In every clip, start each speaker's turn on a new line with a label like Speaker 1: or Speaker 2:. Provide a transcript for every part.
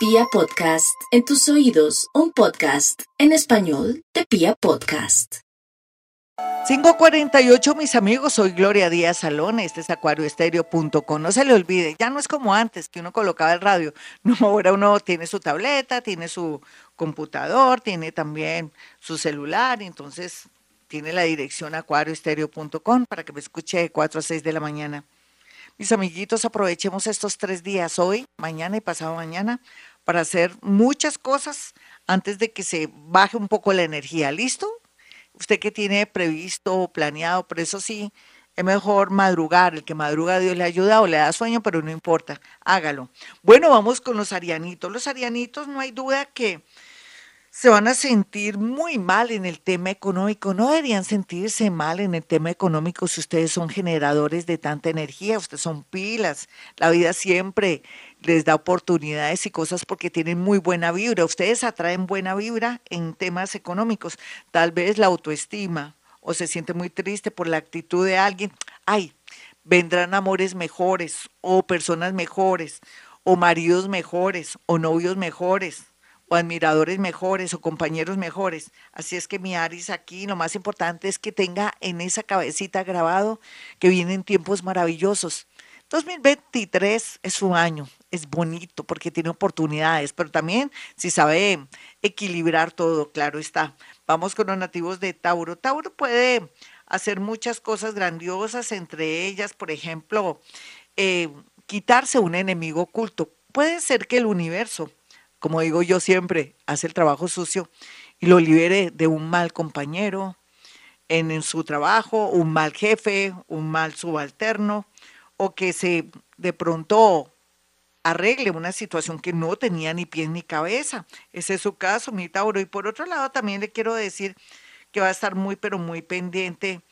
Speaker 1: Pia Podcast, en tus oídos, un podcast en español de Pia Podcast.
Speaker 2: 548, mis amigos, soy Gloria Díaz Salón, este es acuarioestereo.com. No se le olvide, ya no es como antes que uno colocaba el radio. No, ahora uno tiene su tableta, tiene su computador, tiene también su celular, entonces tiene la dirección acuarioestereo.com para que me escuche de 4 a 6 de la mañana. Mis amiguitos, aprovechemos estos tres días, hoy, mañana y pasado mañana, para hacer muchas cosas antes de que se baje un poco la energía. ¿Listo? Usted que tiene previsto o planeado, pero eso sí, es mejor madrugar. El que madruga Dios le ayuda o le da sueño, pero no importa, hágalo. Bueno, vamos con los arianitos. Los arianitos no hay duda que se van a sentir muy mal en el tema económico. No deberían sentirse mal en el tema económico si ustedes son generadores de tanta energía, ustedes son pilas. La vida siempre les da oportunidades y cosas porque tienen muy buena vibra. Ustedes atraen buena vibra en temas económicos. Tal vez la autoestima o se siente muy triste por la actitud de alguien. Ay, vendrán amores mejores o personas mejores o maridos mejores o novios mejores o admiradores mejores o compañeros mejores. Así es que mi Aris aquí lo más importante es que tenga en esa cabecita grabado que vienen tiempos maravillosos. 2023 es su año, es bonito porque tiene oportunidades, pero también si sabe equilibrar todo, claro está. Vamos con los nativos de Tauro. Tauro puede hacer muchas cosas grandiosas, entre ellas, por ejemplo, eh, quitarse un enemigo oculto. Puede ser que el universo como digo yo siempre, hace el trabajo sucio y lo libere de un mal compañero en, su trabajo, un mal jefe, un mal subalterno, o que se de pronto arregle una situación que no tenía ni pies ni cabeza. Ese es su caso, mi Tauro. Y por otro lado, también le quiero decir que va a estar muy, pero muy pendiente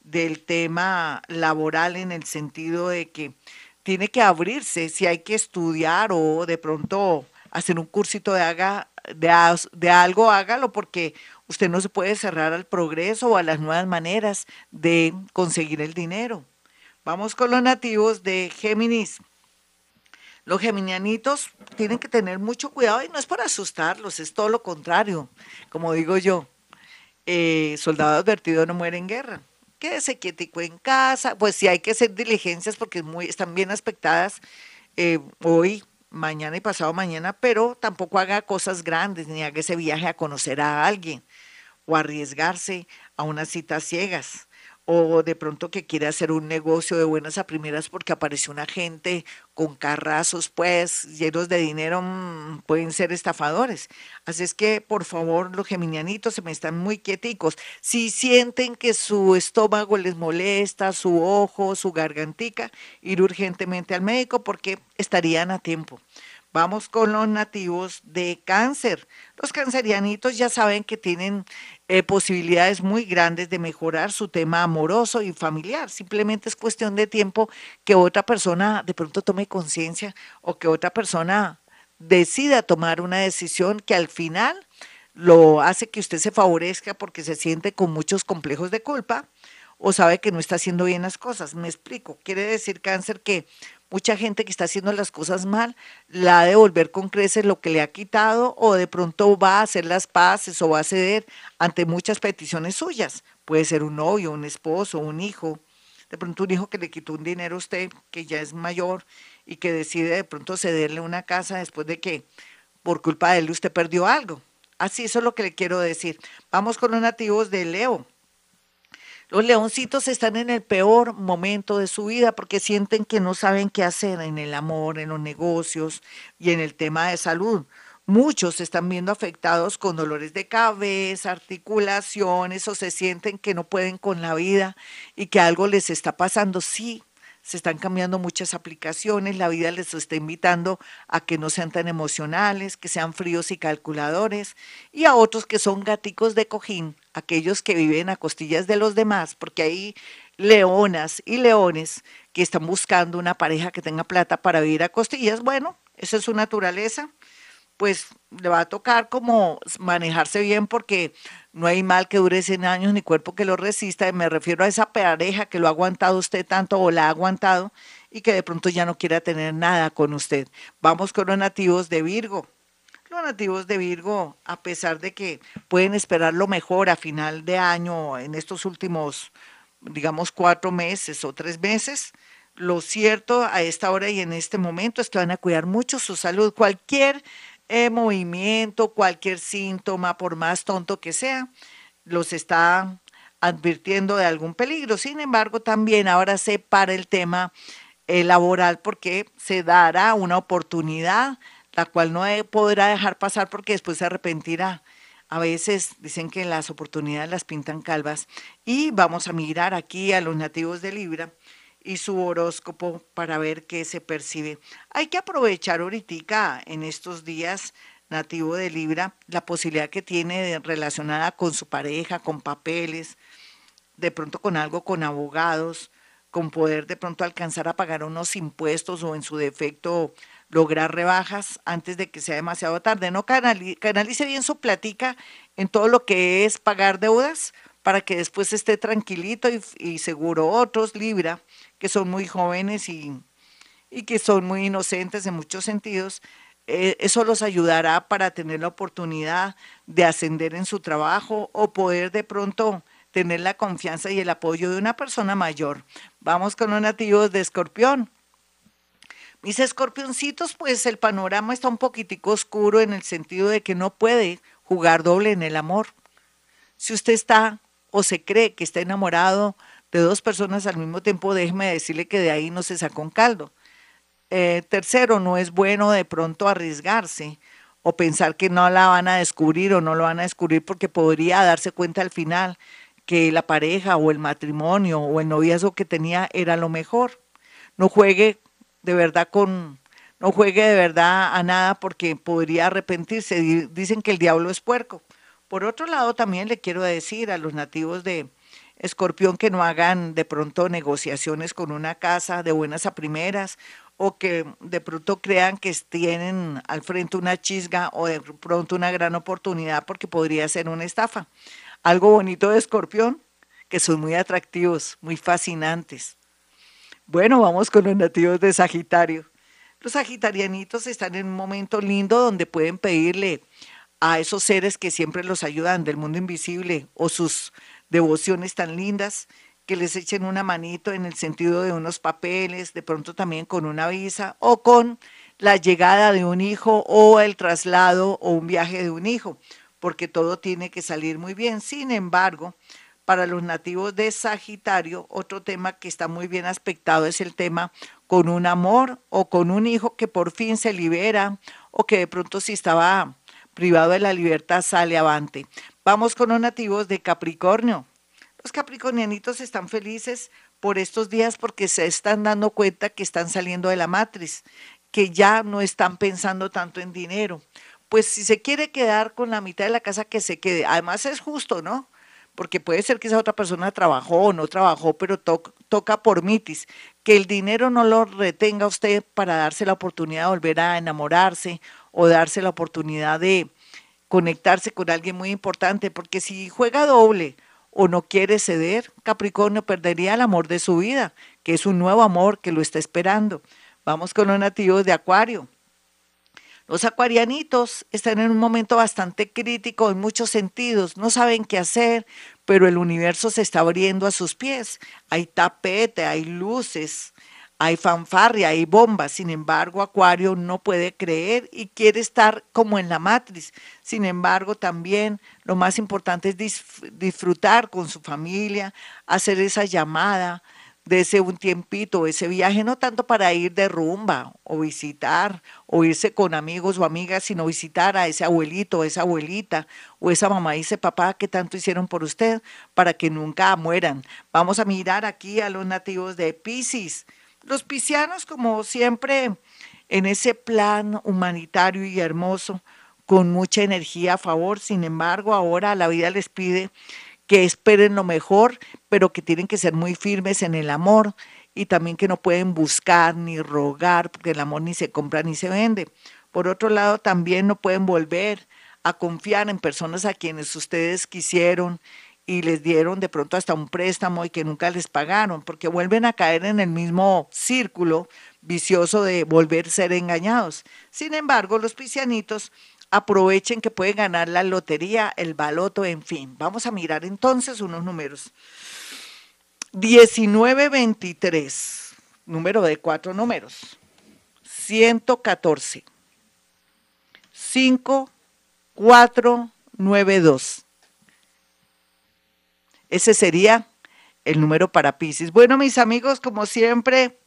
Speaker 2: del tema laboral en el sentido de que tiene que abrirse si hay que estudiar o de pronto hacer un cursito de, haga, de, algo, hágalo porque usted no se puede cerrar al progreso o a las nuevas maneras de conseguir el dinero. Vamos con los nativos de Géminis. Los geminianitos tienen que tener mucho cuidado y no es para asustarlos, es todo lo contrario. Como digo yo, eh, soldado advertido no muere en guerra. Quédese quietico en casa, pues si hay que hacer diligencias porque están bien aspectadas eh, hoy mañana y pasado mañana, pero tampoco haga cosas grandes ni haga ese viaje a conocer a alguien o arriesgarse a unas citas ciegas o de pronto que quiere hacer un negocio de buenas a primeras porque apareció una gente con carrazos, pues, llenos de dinero, mm, pueden ser estafadores. Así es que, por favor, los geminianitos se me están muy quieticos. Si sienten que su estómago les molesta, su ojo, su gargantica, ir urgentemente al médico porque estarían a tiempo. Vamos con los nativos de cáncer. Los cancerianitos ya saben que tienen eh, posibilidades muy grandes de mejorar su tema amoroso y familiar. Simplemente es cuestión de tiempo que otra persona de pronto tome conciencia o que otra persona decida tomar una decisión que al final lo hace que usted se favorezca porque se siente con muchos complejos de culpa o sabe que no está haciendo bien las cosas. Me explico. Quiere decir cáncer que mucha gente que está haciendo las cosas mal la ha de devolver con creces lo que le ha quitado o de pronto va a hacer las paces o va a ceder ante muchas peticiones suyas. Puede ser un novio, un esposo, un hijo. De pronto un hijo que le quitó un dinero a usted que ya es mayor y que decide de pronto cederle una casa después de que por culpa de él usted perdió algo. Así eso es lo que le quiero decir. Vamos con los nativos de Leo. Los leoncitos están en el peor momento de su vida porque sienten que no saben qué hacer en el amor, en los negocios y en el tema de salud. Muchos se están viendo afectados con dolores de cabeza, articulaciones o se sienten que no pueden con la vida y que algo les está pasando. Sí, se están cambiando muchas aplicaciones, la vida les está invitando a que no sean tan emocionales, que sean fríos y calculadores, y a otros que son gaticos de cojín, aquellos que viven a costillas de los demás, porque hay leonas y leones que están buscando una pareja que tenga plata para vivir a costillas. Bueno, esa es su naturaleza. pues le va a tocar como manejarse bien porque no hay mal que dure 100 años ni cuerpo que lo resista. Me refiero a esa pareja que lo ha aguantado usted tanto o la ha aguantado y que de pronto ya no quiera tener nada con usted. Vamos con los nativos de Virgo. Los nativos de Virgo, a pesar de que pueden esperar lo mejor a final de año, en estos últimos, digamos, cuatro meses o tres meses, lo cierto a esta hora y en este momento es que van a cuidar mucho su salud. Cualquier eh, movimiento, cualquier síntoma, por más tonto que sea, los está advirtiendo de algún peligro. Sin embargo, también ahora se para el tema eh, laboral porque se dará una oportunidad la cual no podrá dejar pasar porque después se arrepentirá. A veces dicen que las oportunidades las pintan calvas y vamos a mirar aquí a los nativos de Libra y su horóscopo para ver qué se percibe. Hay que aprovechar ahorita en estos días nativo de Libra la posibilidad que tiene relacionada con su pareja, con papeles, de pronto con algo con abogados, con poder de pronto alcanzar a pagar unos impuestos o en su defecto lograr rebajas antes de que sea demasiado tarde. No canalice bien su platica en todo lo que es pagar deudas para que después esté tranquilito y, seguro. Otros Libra, que son muy jóvenes y, y, que son muy inocentes en muchos sentidos, eh, eso los ayudará para tener la oportunidad de ascender en su trabajo o poder de pronto tener la confianza y el apoyo de una persona mayor. Vamos con los nativos de Escorpión. Mis escorpioncitos, pues el panorama está un poquitico oscuro en el sentido de que no puede jugar doble en el amor. Si usted está o se cree que está enamorado de dos personas al mismo tiempo, déjeme decirle que de ahí no se sacó un caldo. Eh, tercero, no es bueno de pronto arriesgarse o pensar que no la van a descubrir o no lo van a descubrir porque podría darse cuenta al final que la pareja o el matrimonio o el noviazgo que tenía era lo mejor. No juegue de verdad con, no juegue de verdad a nada porque podría arrepentirse. Dicen que el diablo es puerco. Por otro lado, también le quiero decir a los nativos de Escorpión que no hagan de pronto negociaciones con una casa de buenas a primeras o que de pronto crean que tienen al frente una chisga o de pronto una gran oportunidad porque podría ser una estafa. Algo bonito de Escorpión, que son muy atractivos, muy fascinantes. Bueno, vamos con los nativos de Sagitario. Los sagitarianitos están en un momento lindo donde pueden pedirle a esos seres que siempre los ayudan del mundo invisible o sus devociones tan lindas que les echen una manito en el sentido de unos papeles, de pronto también con una visa o con la llegada de un hijo o el traslado o un viaje de un hijo, porque todo tiene que salir muy bien. Sin embargo, para los nativos de Sagitario, otro tema que está muy bien aspectado es el tema con un amor o con un hijo que por fin se libera o que de pronto si estaba privado de la libertad sale avante. Vamos con los nativos de Capricornio. Los capricornianitos están felices por estos días porque se están dando cuenta que están saliendo de la matriz, que ya no están pensando tanto en dinero. Pues si se quiere quedar con la mitad de la casa, que se quede. Además es justo, ¿no? Porque puede ser que esa otra persona trabajó o no trabajó, pero toca por mitis, que el dinero no lo retenga usted para darse la oportunidad de volver a enamorarse o darse la oportunidad de conectarse con alguien muy importante, porque si juega doble o no quiere ceder, Capricornio perdería el amor de su vida, que es un nuevo amor que lo está esperando. Vamos con los nativos de Acuario. Los acuarianitos están en un momento bastante crítico en muchos sentidos, no saben qué hacer, pero el universo se está abriendo a sus pies. Hay tapete, hay luces, hay fanfarria, hay bombas. Sin embargo, Acuario no puede creer y quiere estar como en la matriz. Sin embargo, también lo más importante es disfrutar con su familia, hacer esa llamada, de ese un tiempito, ese viaje, no tanto para ir de rumba o visitar o irse con amigos o amigas, sino visitar a ese abuelito, esa abuelita o esa mamá y ese papá que tanto hicieron por usted para que nunca mueran. Vamos a mirar aquí a los nativos de Pisces. Los piscianos, como siempre, en ese plan humanitario y hermoso, con mucha energía a favor, sin embargo, ahora la vida les pide que esperen lo mejor, pero que tienen que ser muy firmes en el amor y también que no pueden buscar ni rogar, porque el amor ni se compra ni se vende. Por otro lado, también no pueden volver a confiar en personas a quienes ustedes quisieron y les dieron de pronto hasta un préstamo y que nunca les pagaron, porque vuelven a caer en el mismo círculo vicioso de volver a ser engañados. Sin embargo, los piscianitos aprovechen que pueden ganar la lotería, el baloto, en fin. Vamos a mirar entonces unos números. 1923, número de cuatro números. 114. 5492. Ese sería el número para Pisces. Bueno, mis amigos, como siempre,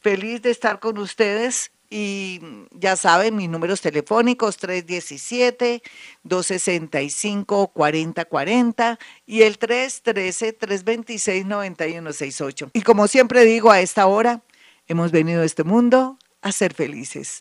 Speaker 2: feliz de estar con ustedes y ya saben, mis números telefónicos 317-265-4040 y el 313-326-9168. Y como siempre digo, a esta hora hemos venido a este mundo a ser felices.